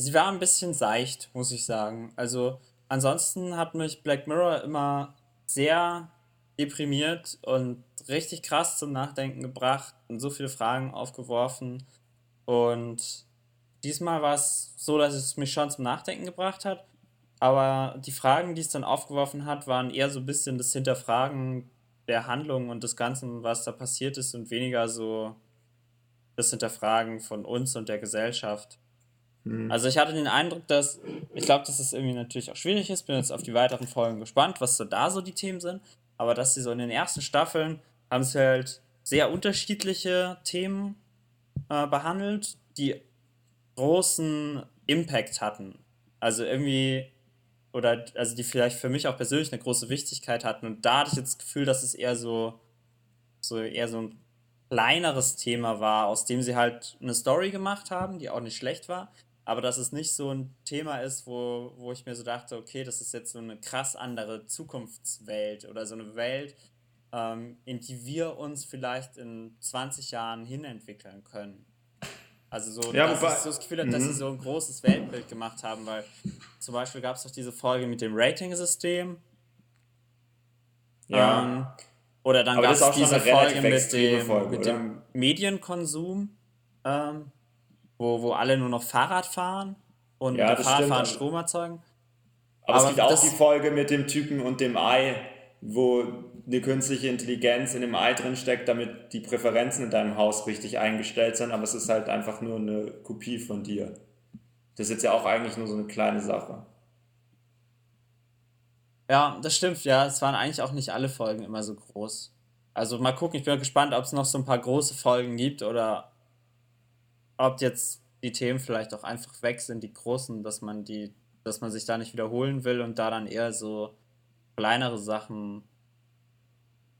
Sie war ein bisschen seicht, muss ich sagen. Also ansonsten hat mich Black Mirror immer sehr deprimiert und richtig krass zum Nachdenken gebracht und so viele Fragen aufgeworfen. Und diesmal war es so, dass es mich schon zum Nachdenken gebracht hat. Aber die Fragen, die es dann aufgeworfen hat, waren eher so ein bisschen das Hinterfragen der Handlung und des Ganzen, was da passiert ist und weniger so das Hinterfragen von uns und der Gesellschaft. Mhm. Also ich hatte den Eindruck, dass, ich glaube, dass es irgendwie natürlich auch schwierig ist, bin jetzt auf die weiteren Folgen gespannt, was so da so die Themen sind, aber dass sie so in den ersten Staffeln haben sie halt sehr unterschiedliche Themen äh, behandelt, die großen Impact hatten. Also irgendwie, oder also die vielleicht für mich auch persönlich eine große Wichtigkeit hatten. Und da hatte ich jetzt das Gefühl, dass es eher so, so eher so ein kleineres Thema war, aus dem sie halt eine Story gemacht haben, die auch nicht schlecht war, aber dass es nicht so ein Thema ist, wo, wo ich mir so dachte, okay, das ist jetzt so eine krass andere Zukunftswelt oder so eine Welt, ähm, in die wir uns vielleicht in 20 Jahren hinentwickeln können. Also so, ja, dass wobei, ich so das Gefühl habe, dass sie mhm. so ein großes Weltbild gemacht haben, weil zum Beispiel gab es doch diese Folge mit dem Rating-System. Ja. Ähm, oder dann gab es diese Folge mit, dem, Folge, mit dem Medienkonsum. Ähm, wo, wo alle nur noch Fahrrad fahren und ja, mit Fahrradfahren Strom erzeugen. Aber, aber es gibt auch die Folge mit dem Typen und dem Ei, wo eine künstliche Intelligenz in dem Ei drin steckt, damit die Präferenzen in deinem Haus richtig eingestellt sind, aber es ist halt einfach nur eine Kopie von dir. Das ist jetzt ja auch eigentlich nur so eine kleine Sache. Ja, das stimmt, ja. Es waren eigentlich auch nicht alle Folgen immer so groß. Also mal gucken, ich bin gespannt, ob es noch so ein paar große Folgen gibt oder ob jetzt die Themen vielleicht auch einfach weg sind, die großen, dass man die, dass man sich da nicht wiederholen will und da dann eher so kleinere Sachen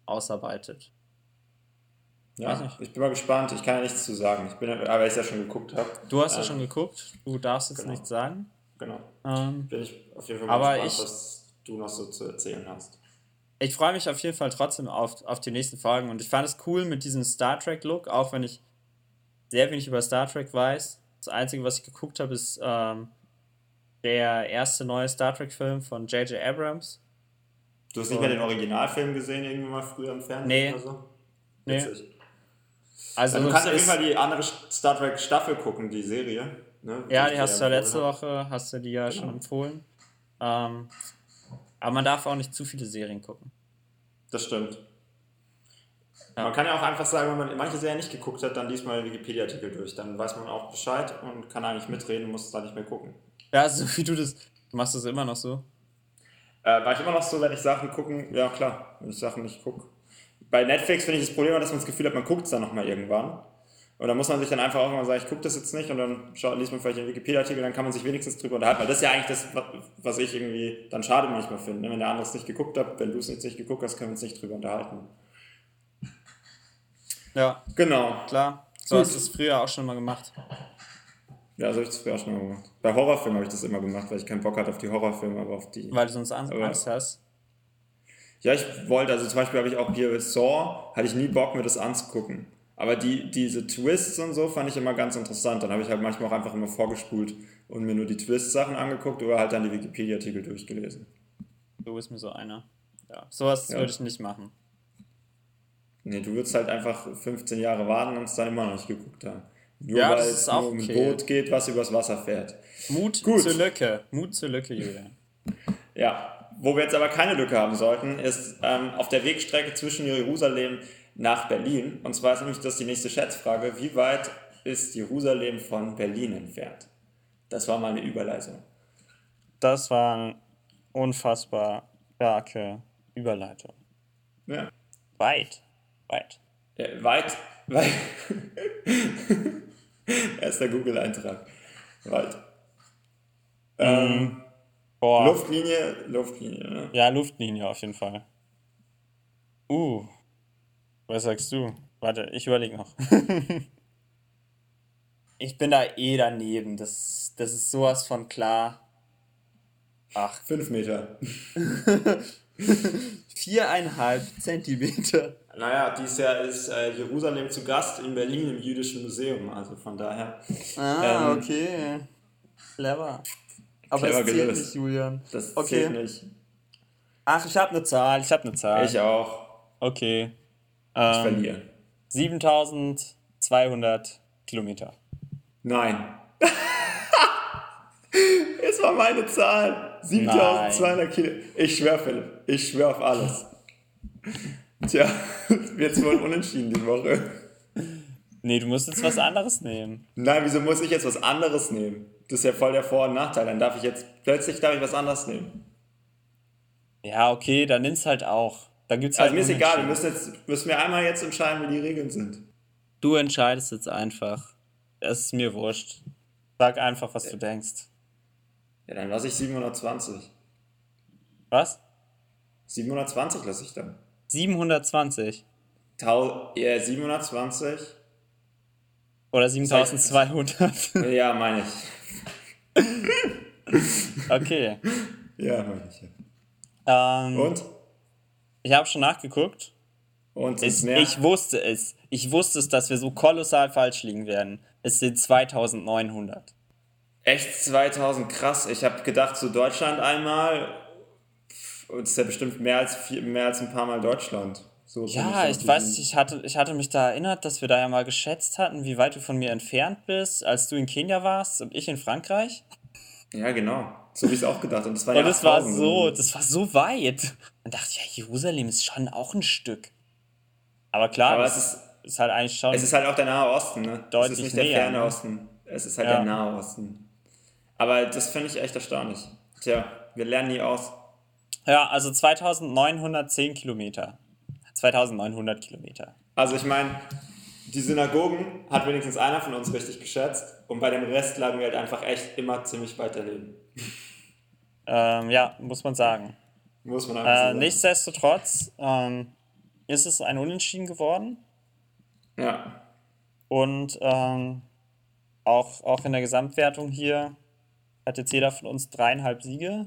ausarbeitet. Ja, ich bin mal gespannt. Ich kann ja nichts zu sagen. Ich bin, aber ich es ja schon geguckt habe. Du hast ähm, ja schon geguckt. Du darfst jetzt genau. nichts sagen. Genau. Ähm, bin ich auf jeden Fall mal gespannt, ich, was du noch so zu erzählen hast. Ich freue mich auf jeden Fall trotzdem auf, auf die nächsten Folgen und ich fand es cool mit diesem Star Trek Look, auch wenn ich sehr wenig über Star Trek weiß. Das Einzige, was ich geguckt habe, ist ähm, der erste neue Star Trek-Film von J.J. Abrams. Du hast nicht mehr den Originalfilm gesehen, irgendwann mal früher im Fernsehen nee. oder so? Nee. Also, du kannst auf jeden Fall die andere Star Trek Staffel gucken, die Serie. Ne? Ja, die hast du ja letzte Woche, hast du die ja genau. schon empfohlen. Ähm, aber man darf auch nicht zu viele Serien gucken. Das stimmt. Ja. Man kann ja auch einfach sagen, wenn man manche Serien nicht geguckt hat, dann liest man den Wikipedia-Artikel durch. Dann weiß man auch Bescheid und kann eigentlich mitreden, muss es da nicht mehr gucken. Ja, so wie du das. Machst du das immer noch so? Äh, war ich immer noch so, wenn ich Sachen gucken, ja klar, wenn ich Sachen nicht gucke. Bei Netflix finde ich das Problem, dass man das Gefühl hat, man guckt es dann nochmal irgendwann. Und dann muss man sich dann einfach auch mal sagen, ich gucke das jetzt nicht und dann schaut, liest man vielleicht den Wikipedia-Artikel, dann kann man sich wenigstens drüber unterhalten. Weil das ist ja eigentlich das, was ich irgendwie dann schade manchmal finde. Ne? Wenn der andere es nicht geguckt hat, wenn du es jetzt nicht geguckt hast, können wir uns nicht drüber unterhalten. Ja. Genau. Klar. So hast du es früher auch schon mal gemacht. Ja, so habe ich das früher auch schon mal gemacht. Bei Horrorfilmen habe ich das immer gemacht, weil ich keinen Bock hatte auf die Horrorfilme, aber auf die. Weil du sonst Angst, aber, hast? Ja, ich wollte, also zum Beispiel habe ich auch hier Saw, hatte ich nie Bock, mir das anzugucken. Aber die, diese Twists und so fand ich immer ganz interessant. Dann habe ich halt manchmal auch einfach immer vorgespult und mir nur die Twist-Sachen angeguckt oder halt dann die Wikipedia-Artikel durchgelesen. Du bist mir so einer. Ja, sowas ja. würde ich nicht machen. Nee, du würdest halt einfach 15 Jahre warten und es dann immer noch nicht geguckt haben. Nur ja, weil es um ein Boot geht, was übers Wasser fährt. Mut Gut. zur Lücke. Mut zur Lücke, Julian. Ja, wo wir jetzt aber keine Lücke haben sollten, ist ähm, auf der Wegstrecke zwischen Jerusalem nach Berlin. Und zwar ist nämlich das die nächste Schätzfrage. Wie weit ist Jerusalem von Berlin entfernt? Das war meine Überleitung. Das war eine unfassbar starke Überleitung. Ja. Weit. Weit. Ja, weit. Weit. Erster Google-Eintrag. Weit. Mhm. Ähm, Boah. Luftlinie, Luftlinie, ne? Ja, Luftlinie auf jeden Fall. Uh, was sagst du? Warte, ich überlege noch. ich bin da eh daneben. Das, das ist sowas von klar. Ach. Fünf Meter. Viereinhalb Zentimeter. Naja, dieses Jahr ist äh, Jerusalem zu Gast in Berlin im Jüdischen Museum. Also von daher. Ah, ähm, okay. Clever. Aber Clever das zählt gelöst. nicht, Julian. Das okay. zählt nicht. Ach, ich habe eine Zahl. Ich habe eine Zahl. Ich auch. Okay. Ähm, ich verliere. 7200 Kilometer. Nein. es war meine Zahl. 7200 Kilometer. Ich schwöre, Philipp. Ich schwöre auf alles. Tja, jetzt wohl unentschieden die Woche. Nee, du musst jetzt was anderes nehmen. Nein, wieso muss ich jetzt was anderes nehmen? Das ist ja voll der Vor- und Nachteil. Dann darf ich jetzt, plötzlich darf ich was anderes nehmen. Ja, okay, dann nimm's halt auch. Da gibt's halt also mir ist egal, wir müssen, jetzt, müssen wir einmal jetzt entscheiden, wie die Regeln sind. Du entscheidest jetzt einfach. Es ist mir wurscht. Sag einfach, was ja. du denkst. Ja, dann lasse ich 720. Was? 720 lasse ich dann. 720? Tau ja, 720. Oder 7200. ja, meine ich. okay. Ja, meine ich. Ähm, Und? Ich habe schon nachgeguckt. Und es, ich wusste es. Ich wusste es, dass wir so kolossal falsch liegen werden. Es sind 2900. Echt 2000, krass. Ich habe gedacht, so Deutschland einmal. Und es ist ja bestimmt mehr als, vier, mehr als ein paar Mal Deutschland. So ja, ich weiß nicht, ich hatte, ich hatte mich da erinnert, dass wir da ja mal geschätzt hatten, wie weit du von mir entfernt bist, als du in Kenia warst und ich in Frankreich. Ja, genau. So habe ich es auch gedacht. Und das war, und ja das war so, das war so weit. Dann dachte ich, ja, Jerusalem ist schon auch ein Stück. Aber klar, Aber es ist, ist, halt eigentlich schon. Es ist halt auch der Nahe Osten, ne? Deutlich es ist nicht der näher, Ferne ne? Osten. Es ist halt ja. der Nahe Osten. Aber das finde ich echt erstaunlich. Tja, wir lernen nie aus. Ja, also 2910 Kilometer. 2900 Kilometer. Also ich meine, die Synagogen hat wenigstens einer von uns richtig geschätzt und bei dem Rest lagen wir halt einfach echt immer ziemlich weit daneben. Ähm, ja, muss man sagen. Muss man einfach äh, sagen. Nichtsdestotrotz ähm, ist es ein Unentschieden geworden. Ja. Und ähm, auch, auch in der Gesamtwertung hier hat jetzt jeder von uns dreieinhalb Siege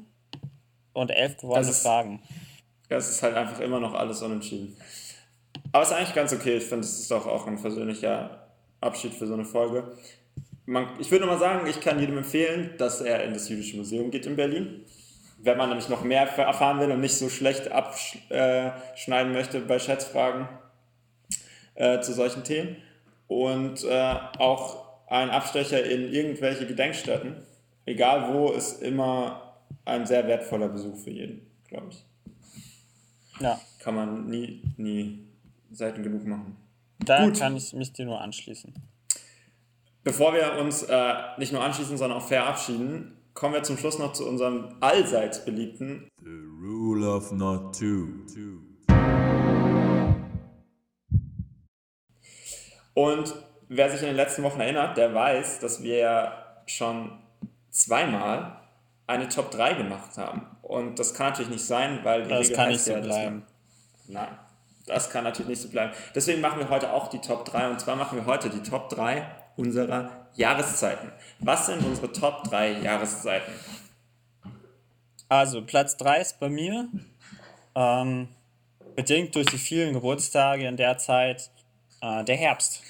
und elf gewonnene ist, Fragen. Das ist halt einfach immer noch alles unentschieden. Aber es ist eigentlich ganz okay. Ich finde, es ist doch auch ein persönlicher Abschied für so eine Folge. Man, ich würde mal sagen, ich kann jedem empfehlen, dass er in das Jüdische Museum geht in Berlin. Wenn man nämlich noch mehr erfahren will und nicht so schlecht abschneiden möchte bei Schätzfragen äh, zu solchen Themen. Und äh, auch ein Abstecher in irgendwelche Gedenkstätten egal wo, ist immer ein sehr wertvoller Besuch für jeden, glaube ich. Ja. Kann man nie, nie selten genug machen. Da Gut. kann ich mich dir nur anschließen. Bevor wir uns äh, nicht nur anschließen, sondern auch verabschieden, kommen wir zum Schluss noch zu unserem allseits beliebten The Rule of Not Two. Und wer sich in den letzten Wochen erinnert, der weiß, dass wir schon zweimal eine Top 3 gemacht haben. Und das kann natürlich nicht sein, weil die das Regel kann nicht so bleiben. Man, nein, das kann natürlich nicht so bleiben. Deswegen machen wir heute auch die Top 3 und zwar machen wir heute die Top 3 unserer Jahreszeiten. Was sind unsere Top 3 Jahreszeiten? Also Platz 3 ist bei mir, ähm, bedingt durch die vielen Geburtstage in der Zeit, äh, der Herbst.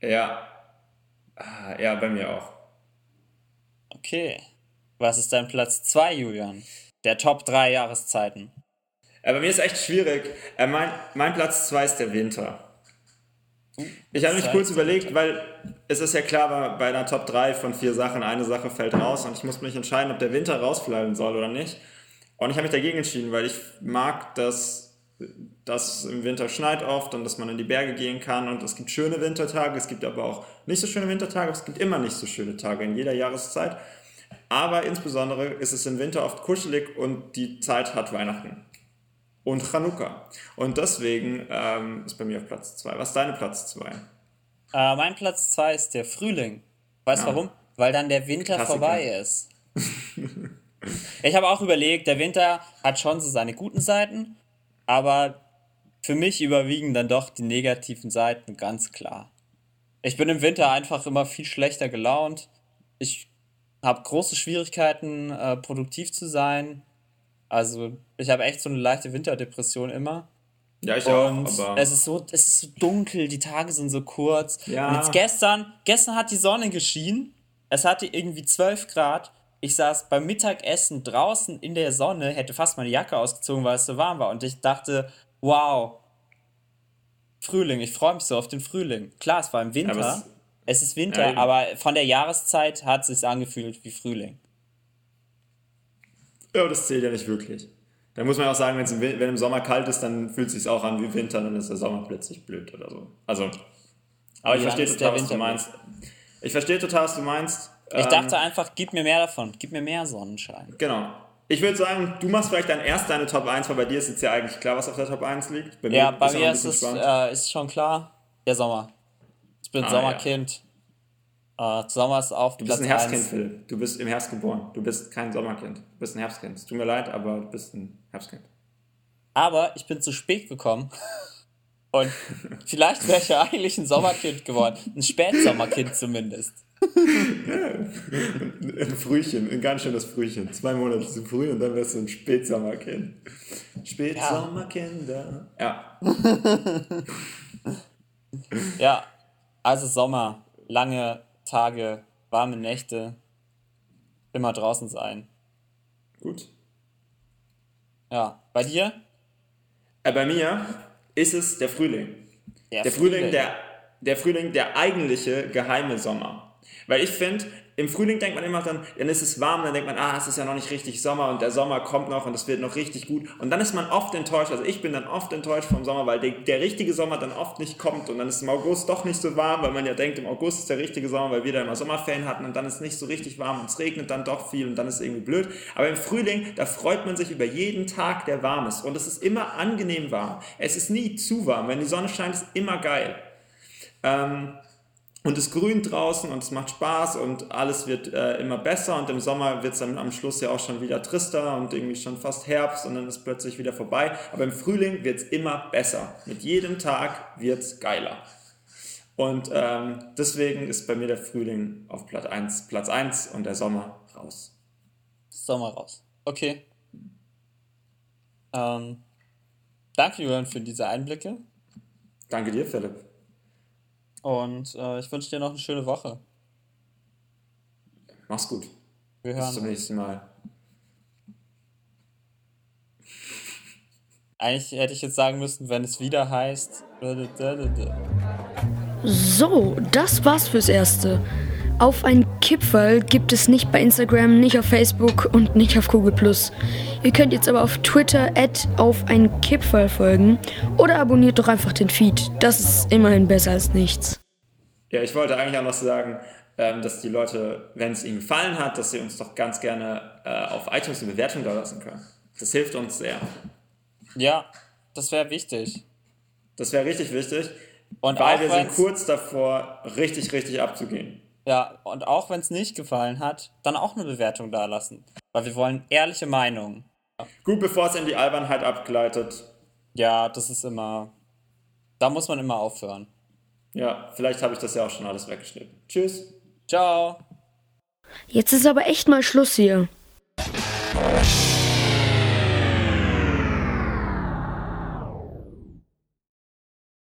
Ja, ah, ja, bei mir auch. Okay. Was ist dein Platz 2, Julian? Der Top 3 Jahreszeiten. Äh, bei mir ist echt schwierig. Äh, mein, mein Platz 2 ist der Winter. Ich habe mich kurz überlegt, weil es ist ja klar, bei einer Top 3 von vier Sachen, eine Sache fällt raus und ich muss mich entscheiden, ob der Winter rausfallen soll oder nicht. Und ich habe mich dagegen entschieden, weil ich mag, dass, dass im Winter schneit oft und dass man in die Berge gehen kann und es gibt schöne Wintertage, es gibt aber auch nicht so schöne Wintertage, es gibt immer nicht so schöne Tage in jeder Jahreszeit. Aber insbesondere ist es im Winter oft kuschelig und die Zeit hat Weihnachten und Chanukka. Und deswegen ähm, ist bei mir auf Platz 2. Was ist deine Platz 2? Äh, mein Platz 2 ist der Frühling. Weißt du ja. warum? Weil dann der Winter Klassiker. vorbei ist. ich habe auch überlegt, der Winter hat schon so seine guten Seiten, aber für mich überwiegen dann doch die negativen Seiten ganz klar. Ich bin im Winter einfach immer viel schlechter gelaunt. Ich habe große Schwierigkeiten, äh, produktiv zu sein. Also, ich habe echt so eine leichte Winterdepression immer. Ja, ich und auch. Aber es ist so, es ist so dunkel, die Tage sind so kurz. Ja. Und jetzt gestern, gestern hat die Sonne geschienen. Es hatte irgendwie 12 Grad. Ich saß beim Mittagessen draußen in der Sonne, hätte fast meine Jacke ausgezogen, weil es so warm war. Und ich dachte, wow, Frühling, ich freue mich so auf den Frühling. Klar, es war im Winter. Ja, es ist Winter, ja, aber von der Jahreszeit hat es sich angefühlt wie Frühling. Ja, das zählt ja nicht wirklich. Da muss man auch sagen, im, wenn im Sommer kalt ist, dann fühlt es sich auch an wie Winter, dann ist der Sommer plötzlich blöd oder so. Also, aber ich verstehe total, was du meinst. Ich verstehe total, was du meinst. Ich ähm, dachte einfach, gib mir mehr davon, gib mir mehr Sonnenschein. Genau. Ich würde sagen, du machst vielleicht dann erst deine Top 1, weil bei dir ist jetzt ja eigentlich klar, was auf der Top 1 liegt. Bei ja, bei mir ist es äh, ist schon klar, der Sommer. Ich bin ah, Sommerkind. Uh, Sommer ist auf Du bist ein Herbstkind, Philipp. Du bist im Herbst geboren. Du bist kein Sommerkind. Du bist ein Herbstkind. Es tut mir leid, aber du bist ein Herbstkind. Aber ich bin zu spät gekommen. Und vielleicht wäre ich ja eigentlich ein Sommerkind geworden. Ein Spätsommerkind zumindest. Ein Frühchen, ein ganz schönes Frühchen. Zwei Monate zu früh und dann wärst du ein Spätsommerkind. Spätsommerkinder. Ja. ja, also Sommer. Lange Tage, warme Nächte, immer draußen sein. Gut. Ja, bei dir? Äh, bei mir ist es der Frühling. Der, der Frühling, Frühling, der, der Frühling, der eigentliche geheime Sommer. Weil ich finde, im Frühling denkt man immer dann, dann ist es warm, dann denkt man, ah, es ist ja noch nicht richtig Sommer und der Sommer kommt noch und es wird noch richtig gut. Und dann ist man oft enttäuscht, also ich bin dann oft enttäuscht vom Sommer, weil der, der richtige Sommer dann oft nicht kommt und dann ist im August doch nicht so warm, weil man ja denkt, im August ist der richtige Sommer, weil wir da immer Sommerferien hatten und dann ist nicht so richtig warm und es regnet dann doch viel und dann ist es irgendwie blöd. Aber im Frühling, da freut man sich über jeden Tag, der warm ist und es ist immer angenehm warm. Es ist nie zu warm. Wenn die Sonne scheint, ist immer geil. Ähm, und es grünt draußen und es macht Spaß und alles wird äh, immer besser und im Sommer wird es dann am Schluss ja auch schon wieder trister und irgendwie schon fast Herbst und dann ist plötzlich wieder vorbei. Aber im Frühling wird es immer besser. Mit jedem Tag wird es geiler. Und ähm, deswegen ist bei mir der Frühling auf Platz 1, Platz 1 und der Sommer raus. Sommer raus. Okay. Ähm, danke, Julian, für diese Einblicke. Danke dir, Philipp. Und äh, ich wünsche dir noch eine schöne Woche. Mach's gut. Wir hören Bis zum nächsten Mal. Eigentlich hätte ich jetzt sagen müssen, wenn es wieder heißt. So, das war's fürs Erste. Auf ein Kipferl gibt es nicht bei Instagram, nicht auf Facebook und nicht auf Google+. Ihr könnt jetzt aber auf Twitter auf ein Kipferl folgen oder abonniert doch einfach den Feed. Das ist immerhin besser als nichts. Ja, ich wollte eigentlich auch noch sagen, ähm, dass die Leute, wenn es ihnen gefallen hat, dass sie uns doch ganz gerne äh, auf iTunes eine Bewertung da lassen können. Das hilft uns sehr. Ja, das wäre wichtig. Das wäre richtig wichtig. Und weil wir sind kurz davor, richtig, richtig abzugehen. Ja, und auch wenn es nicht gefallen hat, dann auch eine Bewertung da lassen. Weil wir wollen ehrliche Meinungen. Gut, bevor es in die Albernheit abgleitet. Ja, das ist immer. Da muss man immer aufhören. Ja, vielleicht habe ich das ja auch schon alles weggeschnitten. Tschüss. Ciao. Jetzt ist aber echt mal Schluss hier.